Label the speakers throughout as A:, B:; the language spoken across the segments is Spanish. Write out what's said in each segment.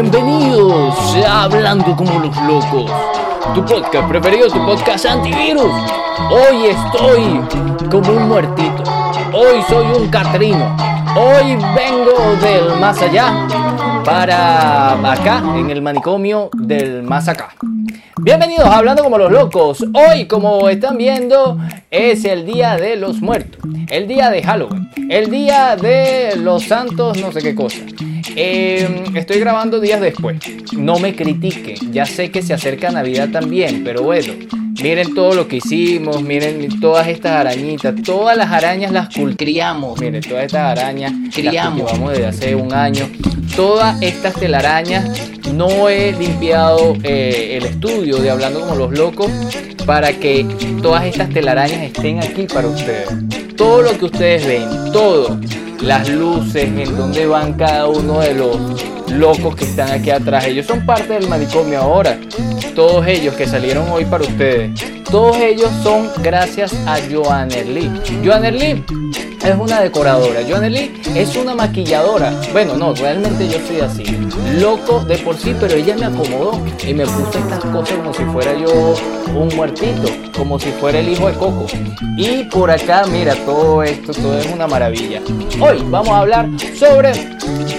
A: Bienvenidos. A Hablando como los locos, tu podcast preferido, tu podcast antivirus. Hoy estoy como un muertito, hoy soy un catrino, hoy vengo del más allá para acá, en el manicomio del más. Bienvenidos a Hablando como los locos. Hoy, como están viendo, es el día de los muertos, el día de Halloween, el día de los santos, no sé qué cosa. Eh, estoy grabando días después. No me critiquen. Ya sé que se acerca Navidad también, pero bueno. Miren todo lo que hicimos, miren todas estas arañitas, todas las arañas las criamos, miren todas estas arañas criamos, vamos desde hace un año, todas estas telarañas no he limpiado eh, el estudio de hablando como los locos para que todas estas telarañas estén aquí para ustedes. Todo lo que ustedes ven, todo, las luces, en dónde van cada uno de los locos que están aquí atrás. Ellos son parte del manicomio ahora. Todos ellos que salieron hoy para ustedes. Todos ellos son gracias a Joanner Lee. Joanner Lee es una decoradora. Joanner Lee es una maquilladora. Bueno, no, realmente yo soy así. Loco de por sí, pero ella me acomodó y me puso estas cosas como si fuera yo un muertito, como si fuera el hijo de Coco. Y por acá, mira, todo esto, todo es una maravilla. Hoy vamos a hablar sobre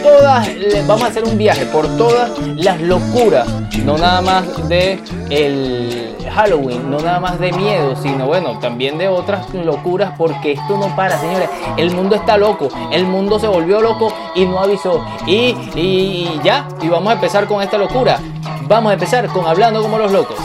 A: todas, vamos a hacer un viaje por todas las locuras, no nada más de el Halloween, no nada más de miedo, sino bueno, también de otras locuras, porque esto no para, señores. El mundo está loco, el mundo se volvió loco y no avisó. Y, y ya, y vamos a empezar con esta locura. Vamos a empezar con hablando como los locos.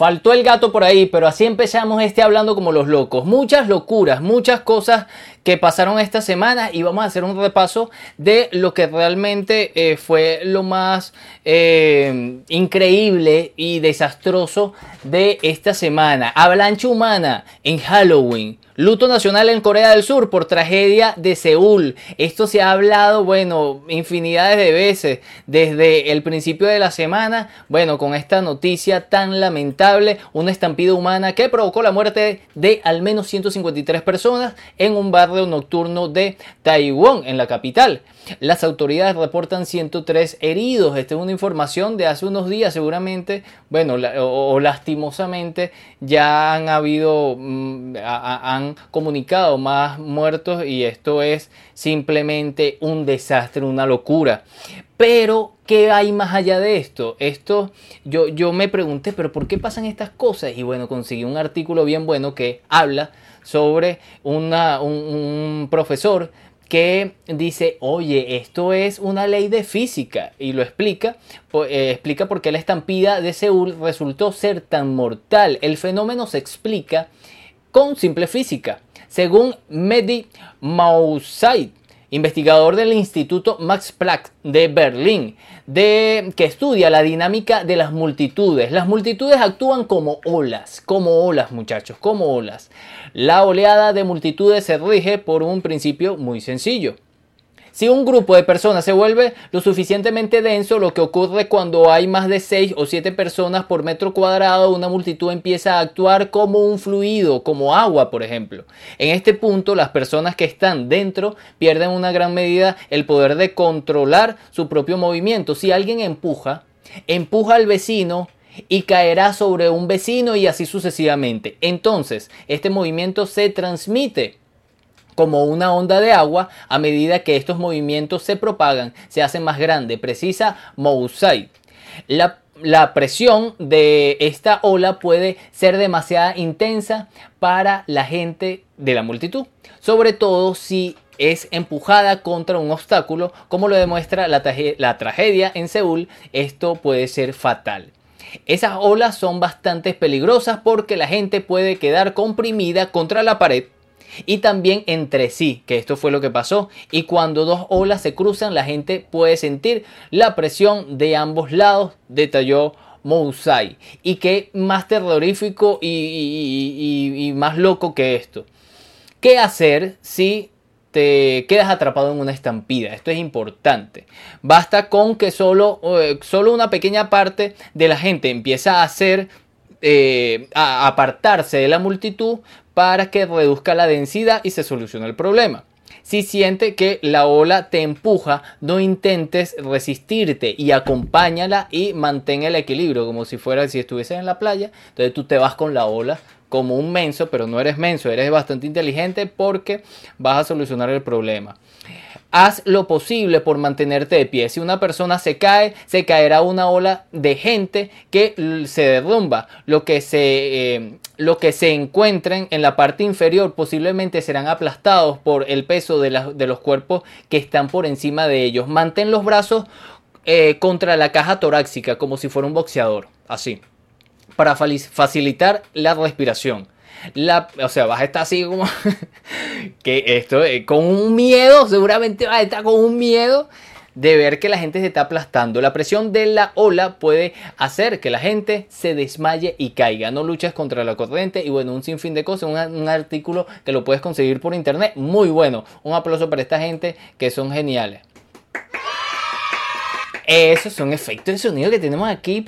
A: Faltó el gato por ahí, pero así empezamos este hablando como los locos. Muchas locuras, muchas cosas que pasaron esta semana y vamos a hacer un repaso de lo que realmente eh, fue lo más eh, increíble y desastroso de esta semana. Avalancha humana en Halloween. Luto nacional en Corea del Sur por tragedia de Seúl. Esto se ha hablado, bueno, infinidades de veces desde el principio de la semana. Bueno, con esta noticia tan lamentable, una estampida humana que provocó la muerte de al menos 153 personas en un barrio nocturno de Taiwán, en la capital. Las autoridades reportan 103 heridos. Esta es una información de hace unos días, seguramente, bueno, o, lastimosamente ya han habido, mm, han comunicado más muertos y esto es simplemente un desastre, una locura. Pero, ¿qué hay más allá de esto? Esto, yo, yo me pregunté, pero ¿por qué pasan estas cosas? Y bueno, conseguí un artículo bien bueno que habla sobre una, un profesor que dice, oye, esto es una ley de física y lo explica, eh, explica por qué la estampida de Seúl resultó ser tan mortal. El fenómeno se explica con simple física. Según Mehdi Mausaid, investigador del Instituto Max Planck de Berlín, de, que estudia la dinámica de las multitudes. Las multitudes actúan como olas, como olas muchachos, como olas. La oleada de multitudes se rige por un principio muy sencillo. Si un grupo de personas se vuelve lo suficientemente denso, lo que ocurre cuando hay más de 6 o 7 personas por metro cuadrado, una multitud empieza a actuar como un fluido, como agua, por ejemplo. En este punto, las personas que están dentro pierden una gran medida el poder de controlar su propio movimiento. Si alguien empuja, empuja al vecino, y caerá sobre un vecino y así sucesivamente. Entonces, este movimiento se transmite como una onda de agua a medida que estos movimientos se propagan, se hacen más grande, precisa Moussaï. La, presión de esta ola puede ser demasiado intensa para la gente de la multitud, sobre todo si es empujada contra un obstáculo, como lo demuestra la tragedia en Seúl, esto puede ser fatal. Esas olas son bastante peligrosas porque la gente puede quedar comprimida contra la pared y también entre sí, que esto fue lo que pasó. Y cuando dos olas se cruzan, la gente puede sentir la presión de ambos lados, detalló Mousai. Y qué más terrorífico y, más loco que esto. ¿Qué hacer si te quedas atrapado en una estampida. Esto es importante. Basta con que solo, eh, solo una pequeña parte de la gente empieza a hacer, eh, a apartarse de la multitud para que reduzca la densidad y se solucione el problema. Si siente que la ola te empuja, no intentes resistirte y acompáñala y mantén el equilibrio, como si fuera si estuvieses en la playa. Entonces tú te vas con la ola como un menso, pero no eres menso, eres bastante inteligente porque vas a solucionar el problema. Haz lo posible por mantenerte de pie. Si una persona se cae, se caerá una ola de gente que se derrumba. Lo que se, eh, lo que se encuentren en la parte inferior posiblemente serán aplastados por el peso de, los cuerpos que están por encima de ellos. Mantén los brazos eh, contra la caja torácica como si fuera un boxeador. Así para facilitar la respiración. La, o sea, vas a estar así como que esto, eh, con un miedo, seguramente vas a estar con un miedo de ver que la gente se está aplastando. La presión de la ola puede hacer que la gente se desmaye y caiga. No luches contra la corriente y bueno, un sinfín de cosas. Un, artículo que lo puedes conseguir por internet. Muy bueno. Un aplauso para esta gente que son geniales. Esos son efectos de sonido que tenemos aquí.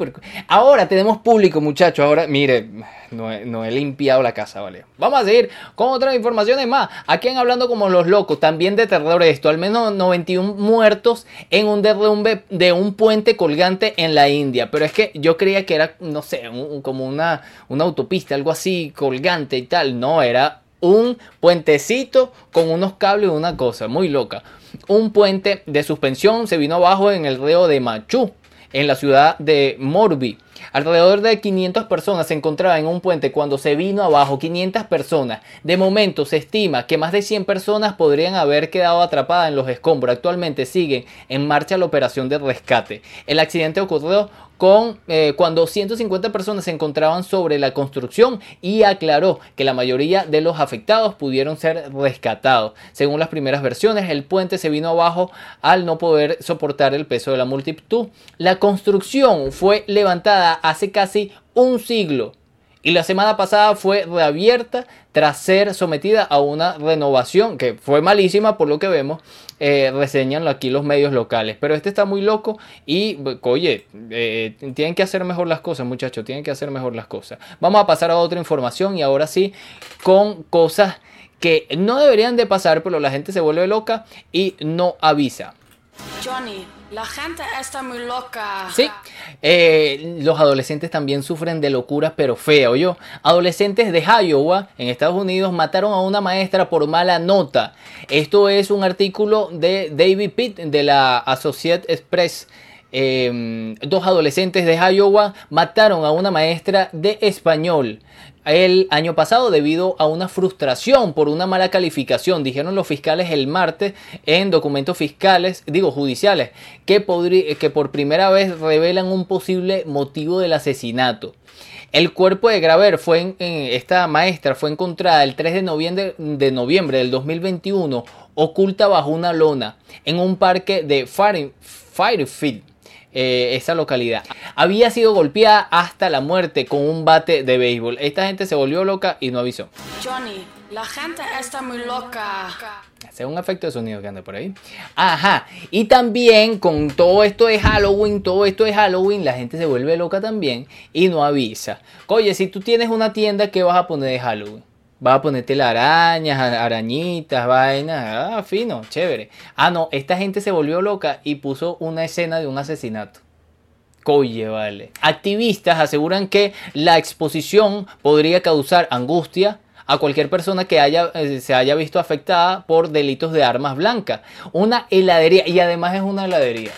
A: Ahora tenemos público, muchachos. Ahora, mire, no he, limpiado la casa, ¿vale? Vamos a seguir con otras informaciones más. Aquí en Hablando como los locos, también de terror esto. Al menos 91 muertos en un derrumbe de un puente colgante en la India. Pero es que yo creía que era, no sé, como una, una autopista, algo así, colgante y tal. No, era un puentecito con unos cables y una cosa muy loca. Un puente de suspensión se vino abajo en el río de Machu, en la ciudad de Morbi. Alrededor de 500 personas se encontraban en un puente cuando se vino abajo 500 personas. De momento se estima que más de 100 personas podrían haber quedado atrapadas en los escombros. Actualmente sigue en marcha la operación de rescate. El accidente ocurrió con, eh, cuando 150 personas se encontraban sobre la construcción y aclaró que la mayoría de los afectados pudieron ser rescatados. Según las primeras versiones, el puente se vino abajo al no poder soportar el peso de la multitud. La construcción fue levantada hace casi un siglo y la semana pasada fue reabierta tras ser sometida a una renovación que fue malísima por lo que vemos, eh, reseñan aquí los medios locales. Pero este está muy loco y, oye, eh, tienen que hacer mejor las cosas, muchachos, tienen que hacer mejor las cosas. Vamos a pasar a otra información y ahora sí con cosas que no deberían de pasar, pero la gente se vuelve loca y no avisa.
B: Johnny, la gente está muy loca.
A: Sí, eh, los adolescentes también sufren de locuras, pero feo. Yo, adolescentes de Iowa, en Estados Unidos, mataron a una maestra por mala nota. Esto es un artículo de David Pitt de la Associated Press. Em, dos adolescentes de Iowa mataron a una maestra de español el año pasado debido a una frustración por una mala calificación, dijeron los fiscales el martes en documentos fiscales, digo judiciales, que, que por primera vez revelan un posible motivo del asesinato. El cuerpo de Graver fue en, esta maestra fue encontrada el 3 de noviembre, de noviembre del 2021 oculta bajo una lona en un parque de Firefield eh, esa localidad. Había sido golpeada hasta la muerte con un bate de béisbol. Esta gente se volvió loca y no avisó.
B: Johnny, la gente está muy loca.
A: Hace un efecto de sonido que anda por ahí. Ajá. Y también con todo esto de Halloween, todo esto de Halloween, la gente se vuelve loca también y no avisa. Oye, si tú tienes una tienda, ¿qué vas a poner de Halloween? Va a ponerte las arañas, arañitas, vainas. Ah, fino, chévere. Ah, no, esta gente se volvió loca y puso una escena de un asesinato. Coye, vale. Activistas aseguran que la exposición podría causar angustia a cualquier persona que haya, eh, se haya visto afectada por delitos de armas blancas. Una heladería, y además es una heladería.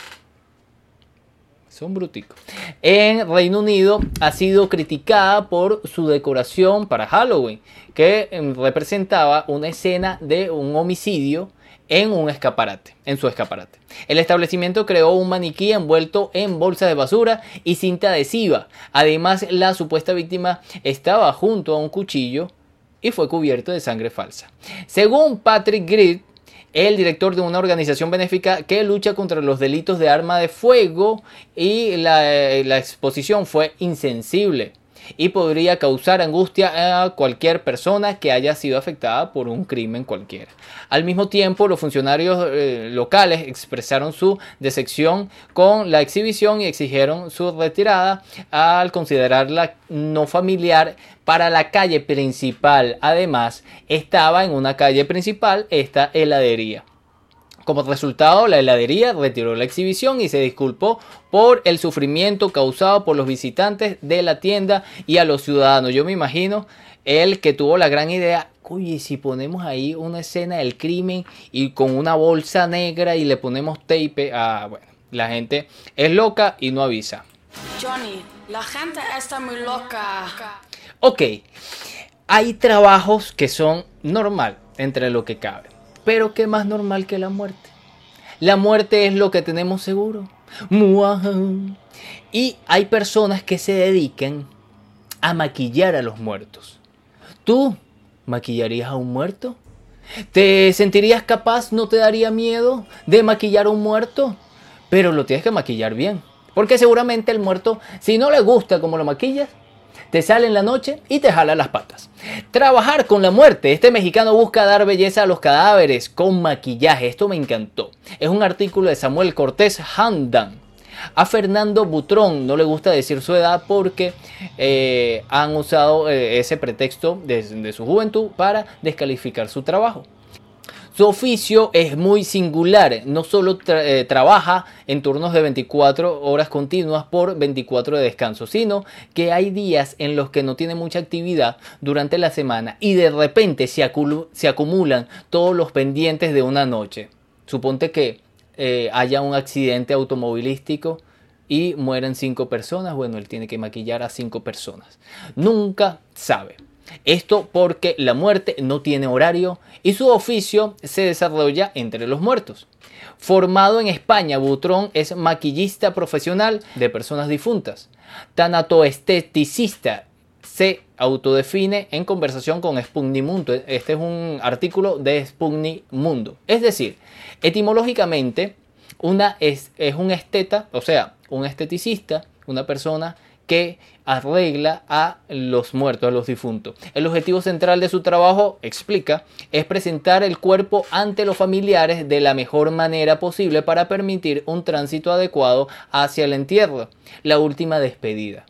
A: Son bruticos. En Reino Unido ha sido criticada por su decoración para Halloween, que em, representaba una escena de un homicidio en un escaparate, en su escaparate. El establecimiento creó un maniquí envuelto en bolsa de basura y cinta adhesiva. Además, la supuesta víctima estaba junto a un cuchillo y fue cubierto de sangre falsa. Según Patrick Grid, el director de una organización benéfica que lucha contra los delitos de arma de fuego y la, exposición fue insensible. Y podría causar angustia a cualquier persona que haya sido afectada por un crimen cualquiera. Al mismo tiempo, los funcionarios eh, locales expresaron su decepción con la exhibición y exigieron su retirada al considerarla no familiar para la calle principal. Además, estaba en una calle principal esta heladería. Como resultado, la heladería retiró la exhibición y se disculpó por el sufrimiento causado por los visitantes de la tienda y a los ciudadanos. Yo me imagino el que tuvo la gran idea, oye, si ponemos ahí una escena del crimen y con una bolsa negra y le ponemos tape, ah, bueno, la gente es loca y no avisa.
B: Johnny, la gente está muy loca.
A: Ok, hay trabajos que son normal entre lo que cabe. Pero ¿qué más normal que la muerte? La muerte es lo que tenemos seguro. Y hay personas que se dedican a maquillar a los muertos. ¿Tú maquillarías a un muerto? ¿Te sentirías capaz, no te daría miedo de maquillar a un muerto? Pero lo tienes que maquillar bien. Porque seguramente el muerto, si no le gusta como lo maquillas, te sale en la noche y te jala las patas. Trabajar con la muerte. Este mexicano busca dar belleza a los cadáveres con maquillaje. Esto me encantó. Es un artículo de Samuel Cortés Handan. A Fernando Butrón no le gusta decir su edad porque eh, han usado eh, ese pretexto de su juventud para descalificar su trabajo. Su oficio es muy singular, no solo eh, trabaja en turnos de 24 horas continuas por 24 de descanso, sino que hay días en los que no tiene mucha actividad durante la semana y de repente se, acumulan todos los pendientes de una noche. Suponte que eh, haya un accidente automovilístico y mueren cinco personas, bueno, él tiene que maquillar a cinco personas. Nunca sabe. Esto porque la muerte no tiene horario y su oficio se desarrolla entre los muertos. Formado en España, Butrón es maquillista profesional de personas difuntas. Tanatoesteticista se autodefine en conversación con Mundo. Este es un artículo de Mundo. Es decir, etimológicamente, una es, es un esteta, o sea, un esteticista, una persona que arregla a los muertos, a los difuntos. El objetivo central de su trabajo, explica, es presentar el cuerpo ante los familiares de la mejor manera posible para permitir un tránsito adecuado hacia el entierro, la última despedida.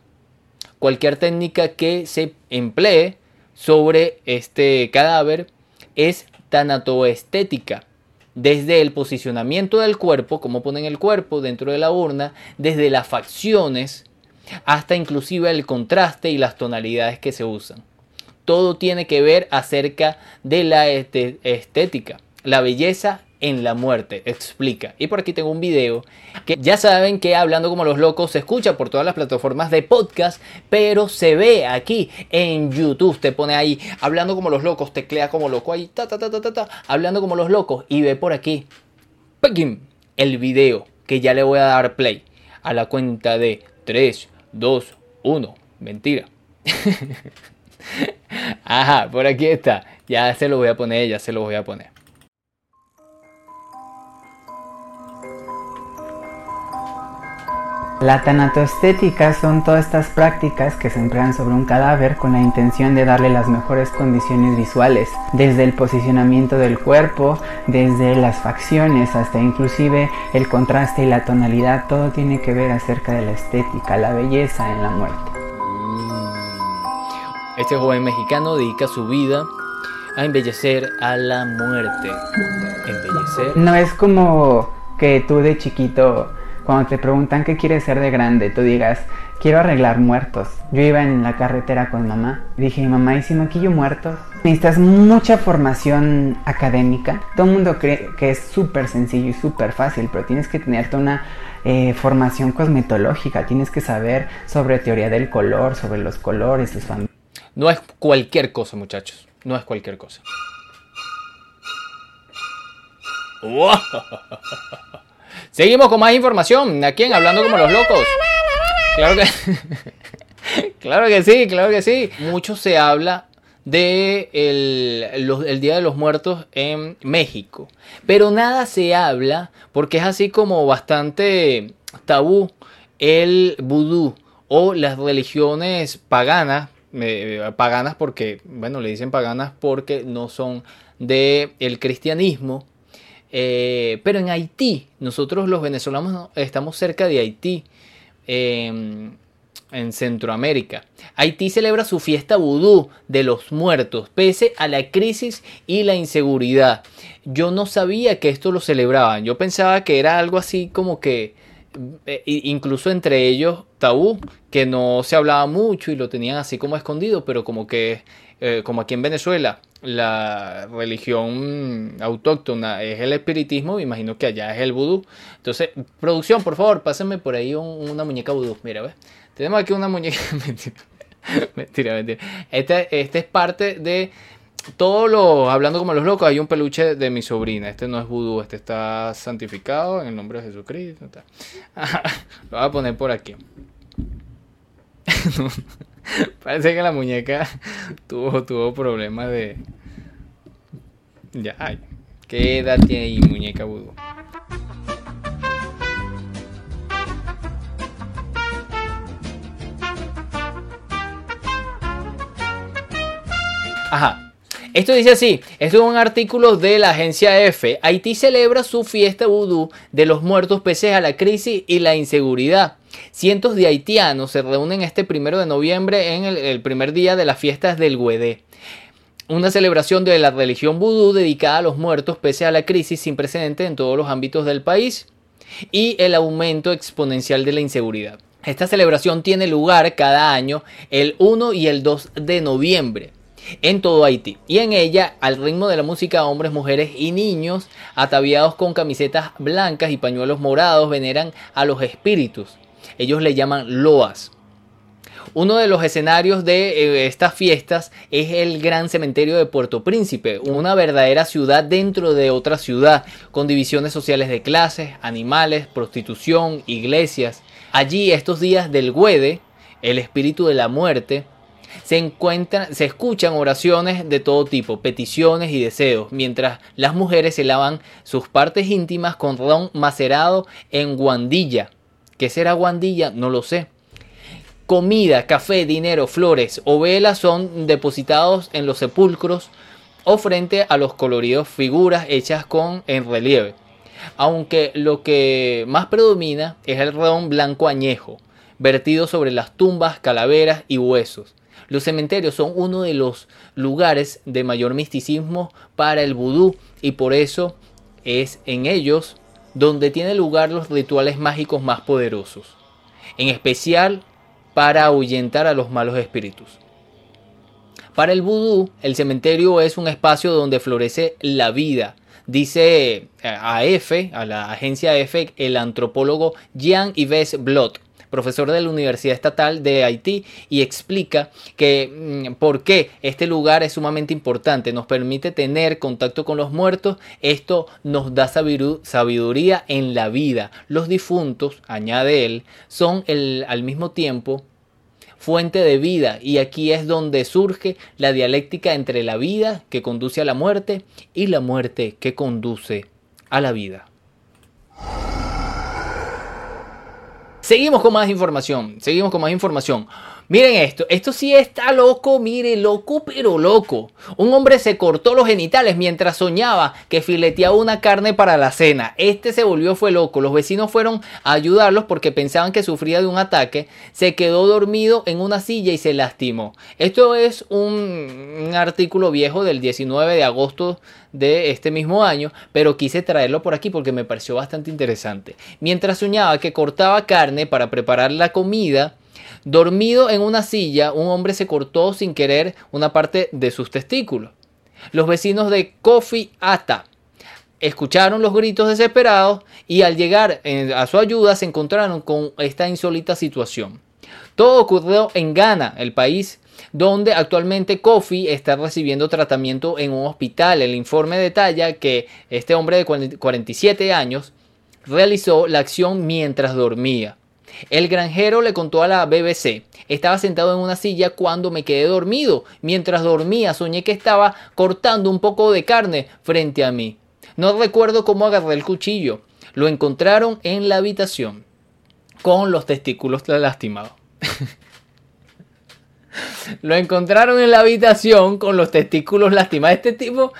A: Cualquier técnica que se emplee sobre este cadáver es tanatoestética desde el posicionamiento del cuerpo, como ponen el cuerpo dentro de la urna, desde las facciones, hasta inclusive el contraste y las tonalidades que se usan. Todo tiene que ver acerca de la estética, la belleza en la muerte, explica. Y por aquí tengo un video que ya saben que hablando como los locos se escucha por todas las plataformas de podcast, pero se ve aquí en YouTube. Te pone ahí hablando como los locos, teclea como loco ahí, ta ta ta ta ta, hablando como los locos y ve por aquí el video que ya le voy a dar play a la cuenta de 3 2, 1. Mentira. Ajá, por aquí está. Ya se lo voy a poner, ya se lo voy a poner.
C: La tanatoestética son todas estas prácticas que se emplean sobre un cadáver con la intención de darle las mejores condiciones visuales, desde el posicionamiento del cuerpo, desde las facciones hasta inclusive el contraste y la tonalidad, todo tiene que ver acerca de la estética, la belleza en la muerte.
A: Mm. Este joven mexicano dedica su vida a embellecer a la muerte. Embellecer.
C: No es como que tú de chiquito cuando te preguntan qué quieres ser de grande, tú digas, quiero arreglar muertos. Yo iba en la carretera con mamá. Dije, mamá, ¿y si maquillo muertos? Necesitas mucha formación académica. Todo el mundo cree que es súper sencillo y súper fácil, pero tienes que tenerte una eh, formación cosmetológica. Tienes que saber sobre teoría del color, sobre los colores, sus familias.
A: No es cualquier cosa, muchachos. No es cualquier cosa. Seguimos con más información aquí en Hablando como los locos. Claro que, claro que sí, claro que sí. Mucho se habla de el, Día de los Muertos en México. Pero nada se habla porque es así como bastante tabú el vudú o las religiones paganas, eh, paganas porque, bueno, le dicen paganas porque no son del el cristianismo, eh, pero en Haití, nosotros los venezolanos estamos cerca de Haití, em, en Centroamérica. Haití celebra su fiesta vudú de los muertos, pese a la crisis y la inseguridad. Yo no sabía que esto lo celebraban, yo pensaba que era algo así como que eh, incluso entre ellos tabú, que no se hablaba mucho y lo tenían así como escondido, pero como que, eh, como aquí en Venezuela, la religión autóctona es el espiritismo, me imagino que allá es el vudú. Entonces, producción, por favor, pásenme por ahí una muñeca vudú. Mira, ¿ves? Tenemos aquí una muñeca. mentira, mentira, mentira. Este, es parte de todo lo, hablando como los locos, hay un peluche de mi sobrina. Este no es vudú, este está santificado en el nombre de Jesucristo. lo voy a poner por aquí. Parece que la muñeca tuvo, tuvo problemas de. Ya, ay. ¿Qué edad tiene ahí, muñeca vudú? Ajá. Esto dice así, esto es un artículo de la agencia EFE. Haití celebra su fiesta vudú de los muertos pese a la crisis y la inseguridad. Cientos de haitianos se reúnen este primero de noviembre en el, primer día de las fiestas del Güedé. Una celebración de la religión vudú dedicada a los muertos pese a la crisis sin precedentes en todos los ámbitos del país y el aumento exponencial de la inseguridad. Esta celebración tiene lugar cada año el 1 y el 2 de noviembre en todo Haití. Y en ella, al ritmo de la música, hombres, mujeres y niños, ataviados con camisetas blancas y pañuelos morados, veneran a los espíritus. Ellos le llaman loas. Uno de los escenarios de eh, estas fiestas es el gran cementerio de Puerto Príncipe, una verdadera ciudad dentro de otra ciudad, con divisiones sociales de clases, animales, prostitución, iglesias. Allí estos días del Güede, el espíritu de la muerte, se encuentran, se escuchan oraciones de todo tipo, peticiones y deseos, mientras las mujeres se lavan sus partes íntimas con ron macerado en guandilla. ¿Qué será guandilla? No lo sé. Comida, café, dinero, flores o velas son depositados en los sepulcros o frente a los coloridos figuras hechas con en relieve. Aunque lo que más predomina es el ron blanco añejo, vertido sobre las tumbas, calaveras y huesos. Los cementerios son uno de los lugares de mayor misticismo para el vudú y por eso es en ellos donde tienen lugar los rituales mágicos más poderosos, en especial para ahuyentar a los malos espíritus. Para el vudú, el cementerio es un espacio donde florece la vida, dice a EFE, a la agencia EFE, el antropólogo Jean-Yves Blot profesor de la Universidad Estatal de Haití, y explica que mm, por qué este lugar es sumamente importante, nos permite tener contacto con los muertos, esto nos da sabiduría en la vida. Los difuntos, añade él, son al mismo tiempo fuente de vida y aquí es donde surge la dialéctica entre la vida que conduce a la muerte y la muerte que conduce a la vida. Seguimos con más información. Seguimos con más información. Miren esto, esto sí está loco, mire, loco pero loco. Un hombre se cortó los genitales mientras soñaba que fileteaba una carne para la cena. Este se volvió fue loco. Los vecinos fueron a ayudarlos porque pensaban que sufría de un ataque. Se quedó dormido en una silla y se lastimó. Esto es un, un artículo viejo del 19 de agosto de este mismo año, pero quise traerlo por aquí porque me pareció bastante interesante. Mientras soñaba que cortaba carne para preparar la comida, Dormido en una silla, un hombre se cortó sin querer una parte de sus testículos. Los vecinos de Kofi Ata escucharon los gritos desesperados y al llegar a su ayuda se encontraron con esta insólita situación. Todo ocurrió en Ghana, el país donde actualmente Kofi está recibiendo tratamiento en un hospital. El informe detalla que este hombre de 47 años realizó la acción mientras dormía. El granjero le contó a la BBC, estaba sentado en una silla cuando me quedé dormido. Mientras dormía soñé que estaba cortando un poco de carne frente a mí. No recuerdo cómo agarré el cuchillo. Lo encontraron en la habitación con los testículos lastimados. Lo encontraron en la habitación con los testículos lastimados. Este tipo,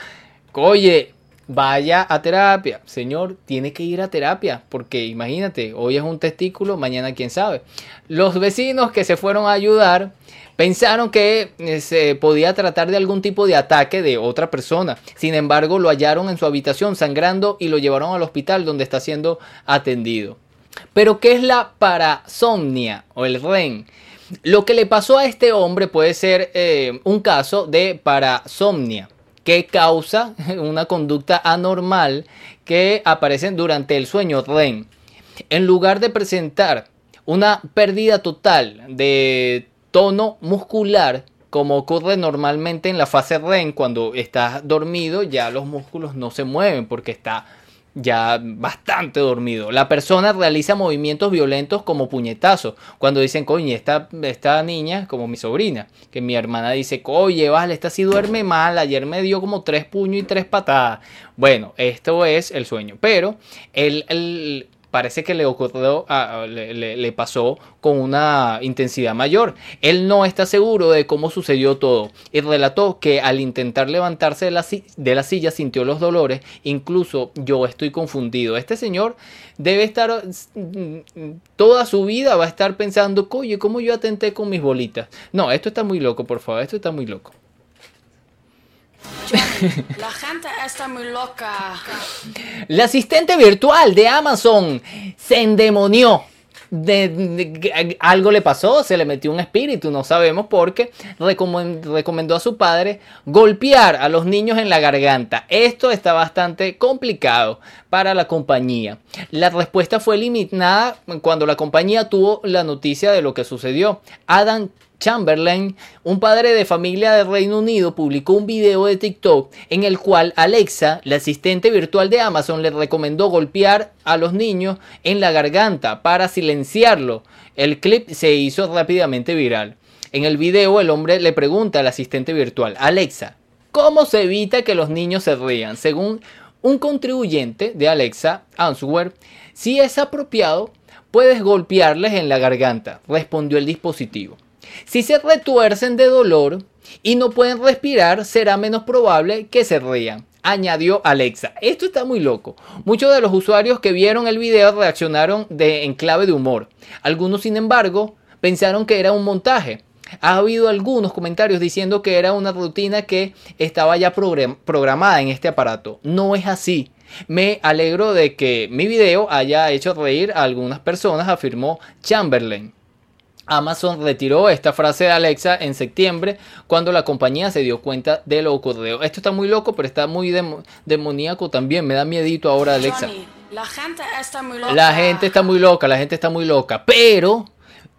A: oye, vaya a terapia. Señor, tiene que ir a terapia, porque imagínate, hoy es un testículo, mañana quién sabe. Los vecinos que se fueron a ayudar pensaron que eh, se podía tratar de algún tipo de ataque de otra persona. Sin embargo, lo hallaron en su habitación sangrando y lo llevaron al hospital donde está siendo atendido. Pero, ¿qué es la parasomnia o el REM? Lo que le pasó a este hombre puede ser eh, un caso de parasomnia que causa una conducta anormal que aparece durante el sueño REM. En lugar de presentar una pérdida total de tono muscular, como ocurre normalmente en la fase REM, cuando estás dormido ya los músculos no se mueven porque está ya bastante dormido. La persona realiza movimientos violentos como puñetazos. Cuando dicen, coño, esta, esta niña, como mi sobrina, que mi hermana dice, oye, vale, esta sí duerme mal, ayer me dio como tres puños y tres patadas. Bueno, esto es el sueño. Pero el, el, parece que le ocurrió, le, pasó con una intensidad mayor. Él no está seguro de cómo sucedió todo y relató que al intentar levantarse de la, de la silla sintió los dolores. Incluso yo estoy confundido. Este señor debe estar toda su vida va a estar pensando, oye, ¿cómo yo atenté con mis bolitas? No, esto está muy loco, por favor, esto está muy loco.
B: La gente está muy loca.
A: La asistente virtual de Amazon se endemonió. De, algo le pasó, se le metió un espíritu, no sabemos por qué. recomendó a su padre golpear a los niños en la garganta. Esto está bastante complicado para la compañía. La respuesta fue eliminada cuando la compañía tuvo la noticia de lo que sucedió. Adam Chamberlain, un padre de familia del Reino Unido, publicó un video de TikTok en el cual Alexa, la asistente virtual de Amazon, le recomendó golpear a los niños en la garganta para silenciarlo. El clip se hizo rápidamente viral. En el video el hombre le pregunta al asistente virtual, Alexa, ¿cómo se evita que los niños se rían? Según un contribuyente de Alexa, Answer, si es apropiado, puedes golpearles en la garganta, respondió el dispositivo. Si se retuercen de dolor y no pueden respirar, será menos probable que se rían añadió Alexa. Esto está muy loco. Muchos de los usuarios que vieron el video reaccionaron de, en clave de humor. Algunos, sin embargo, pensaron que era un montaje. Ha habido algunos comentarios diciendo que era una rutina que estaba ya programada en este aparato. No es así. Me alegro de que mi video haya hecho reír a algunas personas, afirmó Chamberlain. Amazon retiró esta frase de Alexa en septiembre cuando la compañía se dio cuenta de lo ocurrido. Esto está muy loco, pero está muy demoníaco también. Me da miedito ahora Alexa.
B: la gente está muy loca.
A: La gente está muy loca, la gente está muy loca. Pero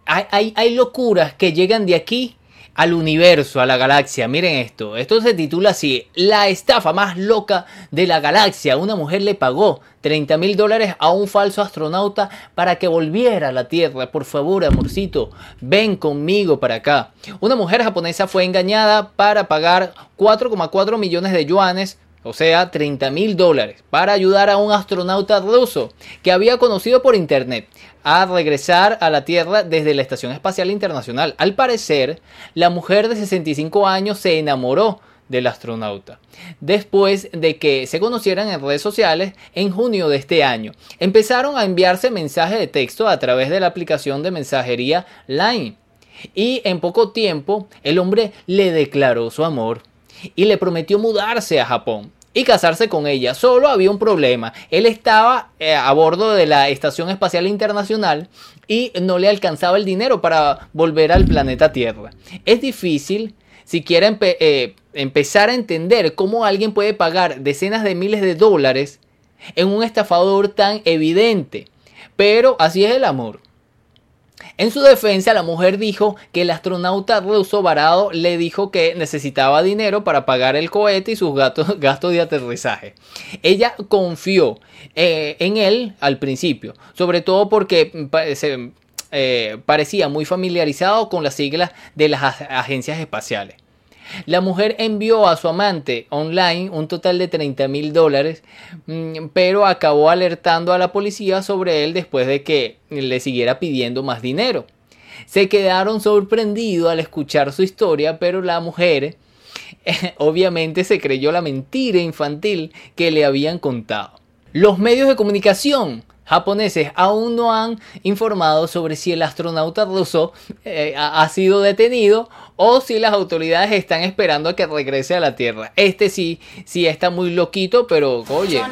A: hay, hay locuras que llegan de aquí al universo, a la galaxia. Miren esto, esto se titula así, la estafa más loca de la galaxia. Una mujer le pagó 30 mil dólares a un falso astronauta para que volviera a la Tierra. Por favor, amorcito, ven conmigo para acá. Una mujer japonesa fue engañada para pagar 4,4 millones de yuanes o sea, 30 mil dólares, para ayudar a un astronauta ruso que había conocido por internet a regresar a la Tierra desde la Estación Espacial Internacional. Al parecer, la mujer de 65 años se enamoró del astronauta. Después de que se conocieran en redes sociales en junio de este año, empezaron a enviarse mensajes de texto a través de la aplicación de mensajería Line. Y en poco tiempo, el hombre le declaró su amor y le prometió mudarse a Japón y casarse con ella. Solo había un problema. Él estaba eh, a bordo de la Estación Espacial Internacional y no le alcanzaba el dinero para volver al planeta Tierra. Es difícil si quiere eh, empezar a entender cómo alguien puede pagar decenas de miles de dólares en un estafador tan evidente. Pero así es el amor. En su defensa, la mujer dijo que el astronauta ruso varado le dijo que necesitaba dinero para pagar el cohete y sus gastos, de aterrizaje. Ella confió eh, en él al principio, sobre todo porque se, eh, parecía muy familiarizado con las siglas de las agencias espaciales. La mujer envió a su amante online un total de 30 mil dólares, mm, pero acabó alertando a la policía sobre él después de que le siguiera pidiendo más dinero. se quedaron sorprendidos al escuchar su historia, pero la mujer obviamente se creyó la mentira infantil que le habían contado. Los medios de comunicación japoneses aún no han informado sobre si el astronauta ruso eh, ha sido detenido o si las autoridades están esperando a que regrese a la Tierra. Este sí, sí está muy loquito, pero oye,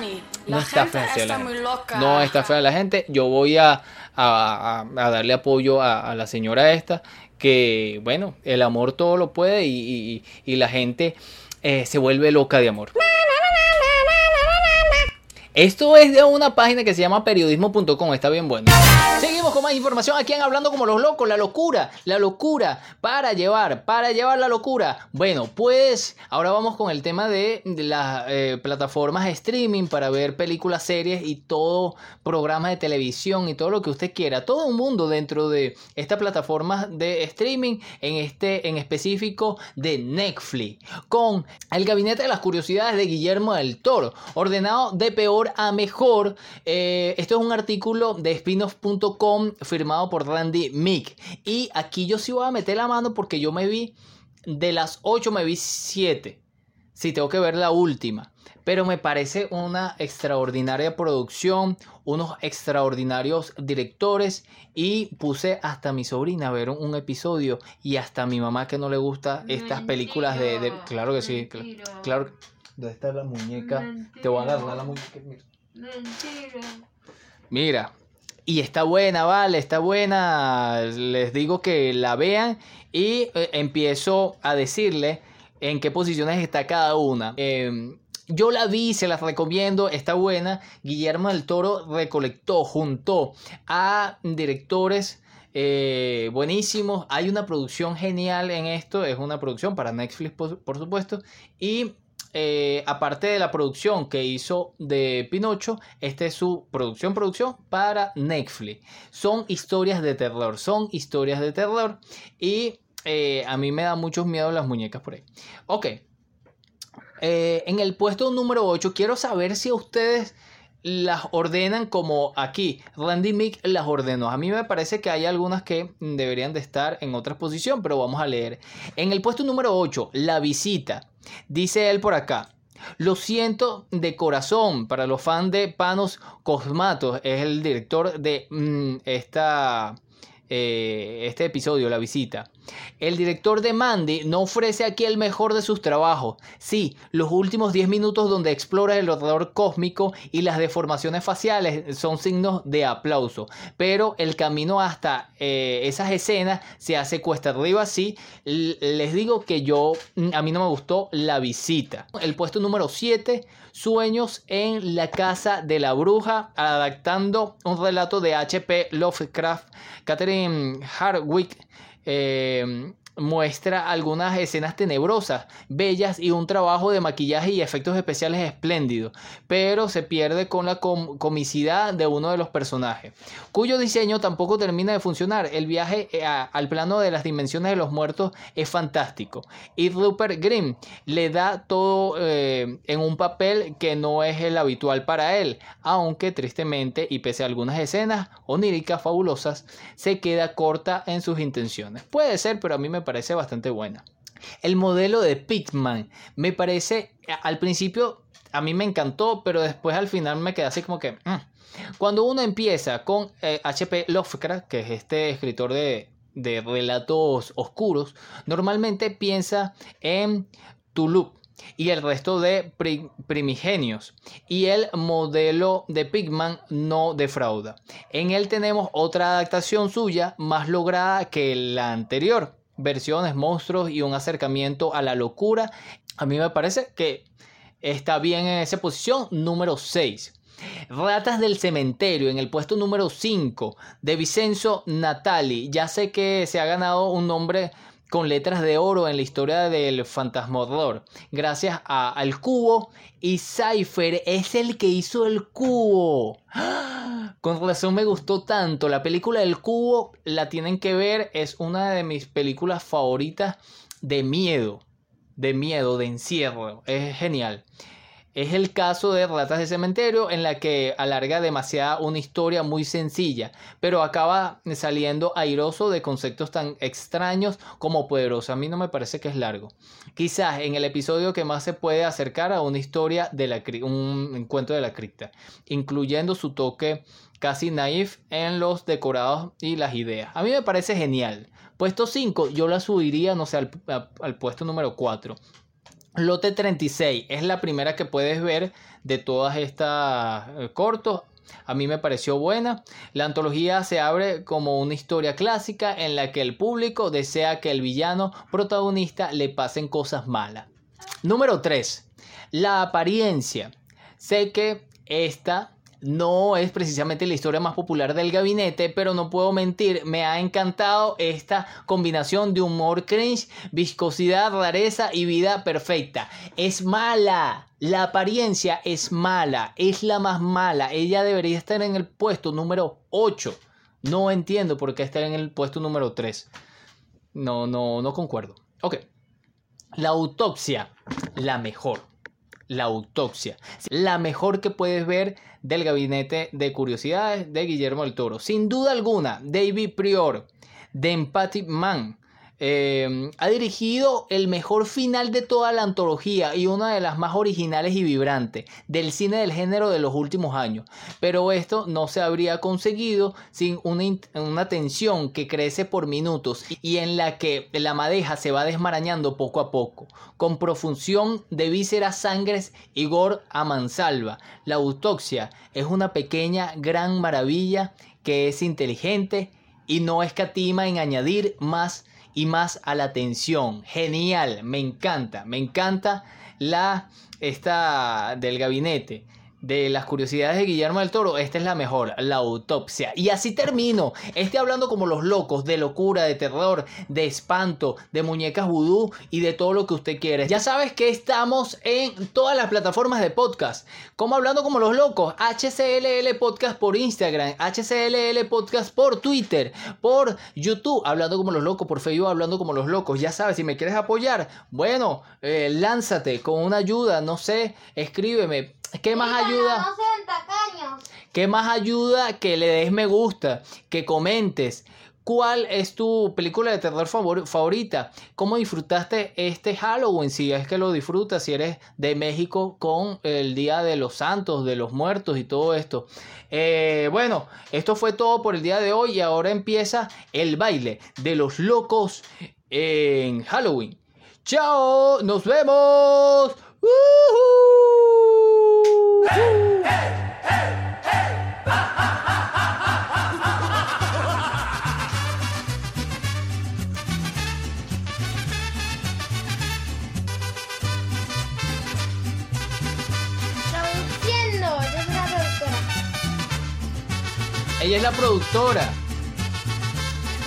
A: no está fea la gente. No está fea la gente. Yo voy a, darle apoyo a, la señora esta, que bueno, el amor todo lo puede y, la gente eh, se vuelve loca de amor. Esto es de una página que se llama periodismo.com, está bien bueno. Más información aquí en Hablando como los locos, la locura, la locura para llevar, para llevar la locura. Bueno, pues ahora vamos con el tema de, las eh, plataformas streaming para ver películas, series y todo programa de televisión y todo lo que usted quiera. Todo un mundo dentro de esta plataforma de streaming, en este en específico de Netflix, con el gabinete de las curiosidades de Guillermo del Toro, ordenado de peor a mejor. Eh, esto es un artículo de spinoff.com firmado por Randy Mick. Y aquí yo sí voy a meter la mano porque yo me vi, de las 8 me vi 7. Si tengo que ver la última. Pero me parece una extraordinaria producción, unos extraordinarios directores y puse hasta a mi sobrina a ver un, episodio y hasta a mi mamá que no le gusta estas películas de, Claro que sí, claro. ¿Dónde está la muñeca? Te voy a agarrar la muñeca. Mentira. Mira. Y está buena, vale, está buena. Les digo que la vean y eh, empiezo a decirle en qué posiciones está cada una. Em, yo la vi, se las recomiendo, está buena. Guillermo del Toro recolectó, juntó a directores eh, buenísimos. Hay una producción genial en esto, es una producción para Netflix, por supuesto. Y eh, aparte de la producción que hizo de Pinocho, esta es su producción, producción para Netflix. Son historias de terror, son historias de terror y eh, a mí me da mucho miedo las muñecas por ahí. Ok. Eh, en el puesto número 8 quiero saber si ustedes las ordenan como aquí. Randy Mick las ordenó. A mí me parece que hay algunas que deberían de estar en otra posición, pero vamos a leer. En el puesto número 8, La visita. Dice él por acá. Lo siento de corazón para los fans de Panos Cosmatos. Es el director de mm, esta eh, este episodio, la visita. El director de Mandy no ofrece aquí el mejor de sus trabajos. Sí, los últimos 10 minutos donde explora el horror cósmico y las deformaciones faciales son signos de aplauso. Pero el camino hasta eh, esas escenas se hace cuesta arriba. Sí, les digo que yo, a mí no me gustó la visita. El puesto número 7 Sueños en la casa de la bruja, adaptando un relato de H.P. Lovecraft. Catherine Hardwick eh, muestra algunas escenas tenebrosas, bellas y un trabajo de maquillaje y efectos especiales espléndido, pero se pierde con la comicidad de uno de los personajes, cuyo diseño tampoco termina de funcionar. El viaje eh, al plano de las dimensiones de los muertos es fantástico y Rupert Green le da todo eh, en un papel que no es el habitual para él, aunque tristemente y pese a algunas escenas oníricas fabulosas, se queda corta en sus intenciones. Puede ser, pero a mí me parece bastante buena. El modelo de Pitman me parece, al principio a mí me encantó, pero después al final me quedé así como que... Mm. Cuando uno empieza con H.P. Eh, Lovecraft, que es este escritor de, de relatos oscuros, normalmente piensa en Toulouse y el resto de primigenios. Y el modelo de Pigman no defrauda. En él tenemos otra adaptación suya más lograda que la anterior versiones, monstruos y un acercamiento a la locura. A mí me parece que está bien en esa posición número 6. Ratas del cementerio en el puesto número 5 de Vicenzo Natali. Ya sé que se ha ganado un nombre con letras de oro en la historia del fantasma Gracias al cubo y Cypher es el que hizo el cubo. Con razón me gustó tanto. La película del cubo la tienen que ver. Es una de mis películas favoritas de miedo. De miedo, de encierro. Es genial. Es el caso de Ratas de Cementerio en la que alarga demasiada una historia muy sencilla, pero acaba saliendo airoso de conceptos tan extraños como poderoso. A mí no me parece que es largo. Quizás en el episodio que más se puede acercar a una historia de la un encuentro de la cripta, incluyendo su toque casi naif en los decorados y las ideas. A mí me parece genial. Puesto 5, yo la subiría, no sé, al, al puesto número 4. Lote 36 es la primera que puedes ver de todas estas eh, cortos. A mí me pareció buena. La antología se abre como una historia clásica en la que el público desea que el villano protagonista le pasen cosas malas. Número 3. La apariencia. Sé que esta no es precisamente la historia más popular del gabinete, pero no puedo mentir, me ha encantado esta combinación de humor cringe, viscosidad, rareza y vida perfecta. Es mala, la apariencia es mala, es la más mala. Ella debería estar en el puesto número 8. No entiendo por qué está en el puesto número 3. No, no, no concuerdo. Ok. La autopsia, la mejor la autopsia. La mejor que puedes ver del gabinete de curiosidades de Guillermo del Toro. Sin duda alguna, David Prior, The Empathy Man, eh, ha dirigido el mejor final de toda la antología y una de las más originales y vibrantes del cine del género de los últimos años. Pero esto no se habría conseguido sin una, una tensión que crece por minutos y en la que la madeja se va desmarañando poco a poco, con profusión de vísceras, sangres y gore a mansalva. La autopsia es una pequeña gran maravilla que es inteligente y no escatima en añadir más y más a la atención. Genial, me encanta, me encanta la esta del gabinete de las curiosidades de Guillermo del Toro, esta es la mejor, la autopsia. Y así termino. Este hablando como los locos, de locura, de terror, de espanto, de muñecas vudú y de todo lo que usted quiere. Ya sabes que estamos en todas las plataformas de podcast. Como hablando como los locos, HCLL Podcast por Instagram, HCLL Podcast por Twitter, por YouTube, hablando como los locos, por Facebook, hablando como los locos. Ya sabes, si me quieres apoyar, bueno, eh, lánzate con una ayuda, no sé, escríbeme ¿Qué más ayuda? ¿Qué más ayuda que le des me gusta, que comentes? ¿Cuál es tu película de terror favorita? ¿Cómo disfrutaste este Halloween? Si es que lo disfrutas, si eres de México con el Día de los Santos, de los Muertos y todo esto. Eh, bueno, esto fue todo por el día de hoy y ahora empieza el baile de los locos en Halloween. ¡Chao! ¡Nos vemos! Ella es la productora.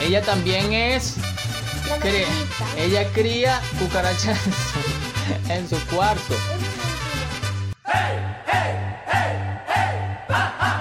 A: Ella también es. ella cría cucarachas en su, cuarto.
D: Hey! ha, ha.